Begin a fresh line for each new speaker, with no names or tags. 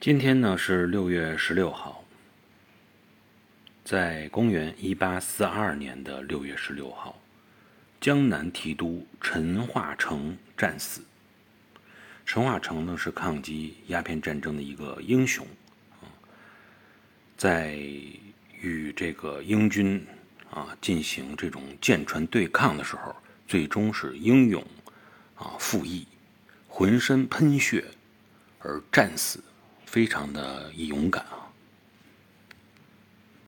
今天呢是六月十六号，在公元一八四二年的六月十六号，江南提督陈化成战死。陈化成呢是抗击鸦片战争的一个英雄啊，在与这个英军啊进行这种舰船对抗的时候，最终是英勇啊赴义，浑身喷血而战死。非常的勇敢啊！